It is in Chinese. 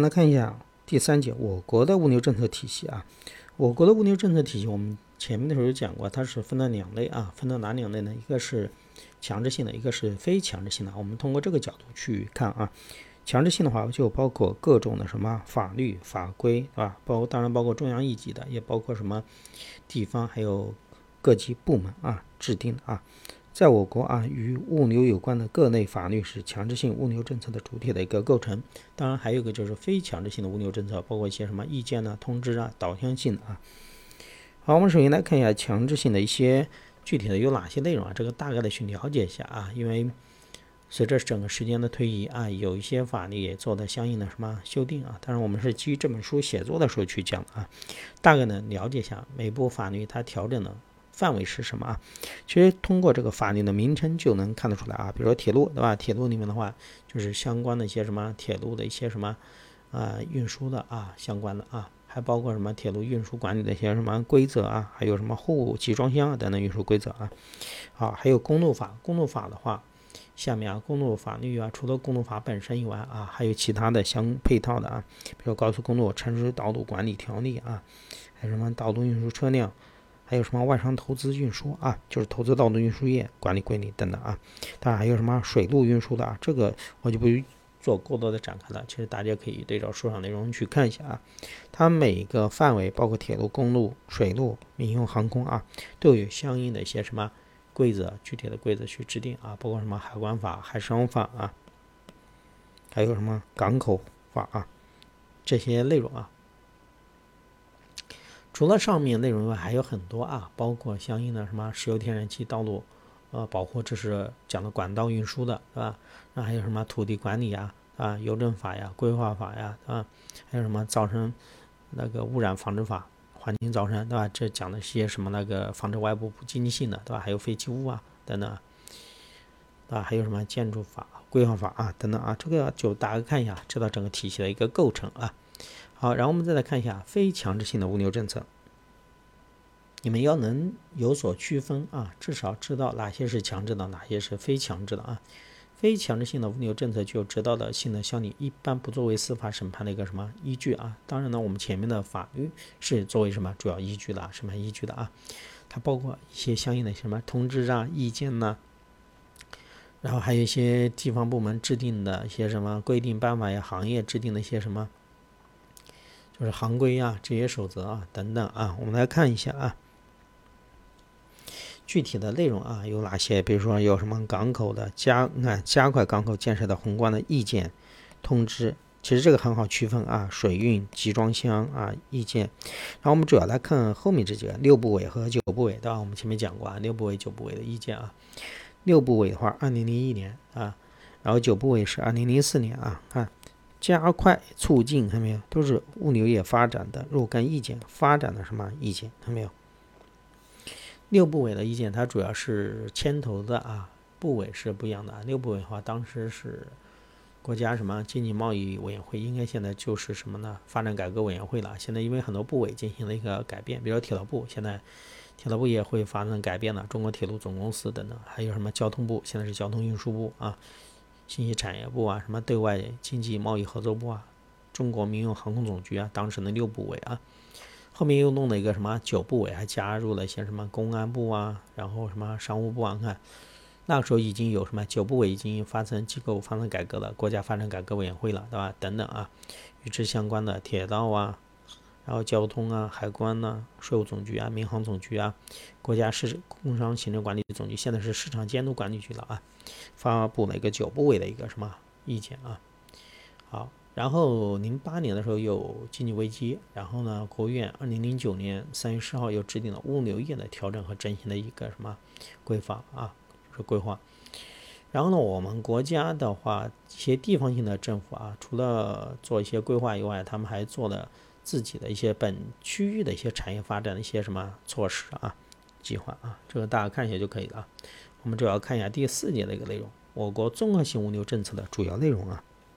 来看一下第三节我国的物流政策体系啊。我国的物流政策体系，我们前面的时候有讲过，它是分了两类啊，分了哪两类呢？一个是强制性的，一个是非强制性的。我们通过这个角度去看啊，强制性的话就包括各种的什么法律法规，对吧？包当然包括中央一级的，也包括什么地方还有各级部门啊制定的啊。在我国啊，与物流有关的各类法律是强制性物流政策的主体的一个构成。当然，还有一个就是非强制性的物流政策，包括一些什么意见呢、通知啊、导向性啊。好，我们首先来看一下强制性的一些具体的有哪些内容啊？这个大概的去了解一下啊。因为随着整个时间的推移啊，有一些法律也做的相应的什么修订啊。当然，我们是基于这本书写作的时候去讲啊，大概呢了解一下每部法律它调整的。范围是什么啊？其实通过这个法律的名称就能看得出来啊。比如说铁路，对吧？铁路里面的话，就是相关的一些什么铁路的一些什么啊运输的啊相关的啊，还包括什么铁路运输管理的一些什么规则啊，还有什么货物集装箱等等运输规则啊。好，还有公路法，公路法的话，下面啊公路法律啊，除了公路法本身以外啊，还有其他的相配套的啊，比如高速公路城市道路管理条例啊，还有什么道路运输车辆。还有什么外商投资运输啊，就是投资道路运输业管理规定等等啊。当然还有什么水路运输的啊，这个我就不做过多的展开了。其实大家可以对照书上内容去看一下啊。它每个范围，包括铁路、公路、水路、民用航空啊，都有相应的一些什么规则，具体的规则去制定啊。包括什么海关法、海商法啊，还有什么港口法啊，这些内容啊。除了上面内容以外，还有很多啊，包括相应的什么石油天然气道路，呃，保护，这是讲的管道运输的，对吧？那还有什么土地管理呀，啊，邮政法呀，规划法呀，啊，还有什么噪声那个污染防治法，环境噪声，对吧？这讲的些什么那个防止外部不经济性的，对吧？还有废弃物啊等等，啊，还有什么建筑法、规划法啊等等啊，这个就大家看一下，知道整个体系的一个构成啊。好，然后我们再来看一下非强制性的物流政策。你们要能有所区分啊，至少知道哪些是强制的，哪些是非强制的啊。非强制性的物流政策具有指导性的效力，一般不作为司法审判的一个什么依据啊。当然呢，我们前面的法律是作为什么主要依据的，审判依据的啊。它包括一些相应的什么通知啊、意见呐，然后还有一些地方部门制定的一些什么规定办法呀，行业制定的一些什么。就是行规啊、职业守则啊等等啊，我们来看一下啊，具体的内容啊有哪些？比如说有什么港口的加啊加快港口建设的宏观的意见通知，其实这个很好区分啊，水运集装箱啊意见。然后我们主要来看后面这几个六部委和九部委，对吧？我们前面讲过啊，六部委、九部委的意见啊。六部委的话，二零零一年啊，然后九部委是二零零四年啊，看。加快促进，看到没有？都是物流业发展的若干意见，发展的什么意见？看到没有？六部委的意见，它主要是牵头的啊，部委是不一样的啊。六部委的话，当时是国家什么经济贸易委员会，应该现在就是什么呢？发展改革委员会了。现在因为很多部委进行了一个改变，比如说铁道部，现在铁道部也会发生改变了，中国铁路总公司等等，还有什么交通部，现在是交通运输部啊。信息产业部啊，什么对外经济贸易合作部啊，中国民用航空总局啊，当时的六部委啊，后面又弄了一个什么九部委，还加入了一些什么公安部啊，然后什么商务部啊，看那个时候已经有什么九部委已经发生机构发生改革了，国家发展改革委员会了，对吧？等等啊，与之相关的铁道啊。然后交通啊、海关呐、税务总局啊、民航总局啊、国家市工商行政管理总局，现在是市场监督管理局了啊，发布了一个九部委的一个什么意见啊？好，然后零八年的时候有经济危机，然后呢，国务院二零零九年三月十号又制定了物流业的调整和振兴的一个什么规划啊？就是规划。然后呢，我们国家的话，一些地方性的政府啊，除了做一些规划以外，他们还做了。自己的一些本区域的一些产业发展的一些什么措施啊、计划啊，这个大家看一下就可以了啊。我们主要看一下第四节的一个内容，我国综合性物流政策的主要内容啊。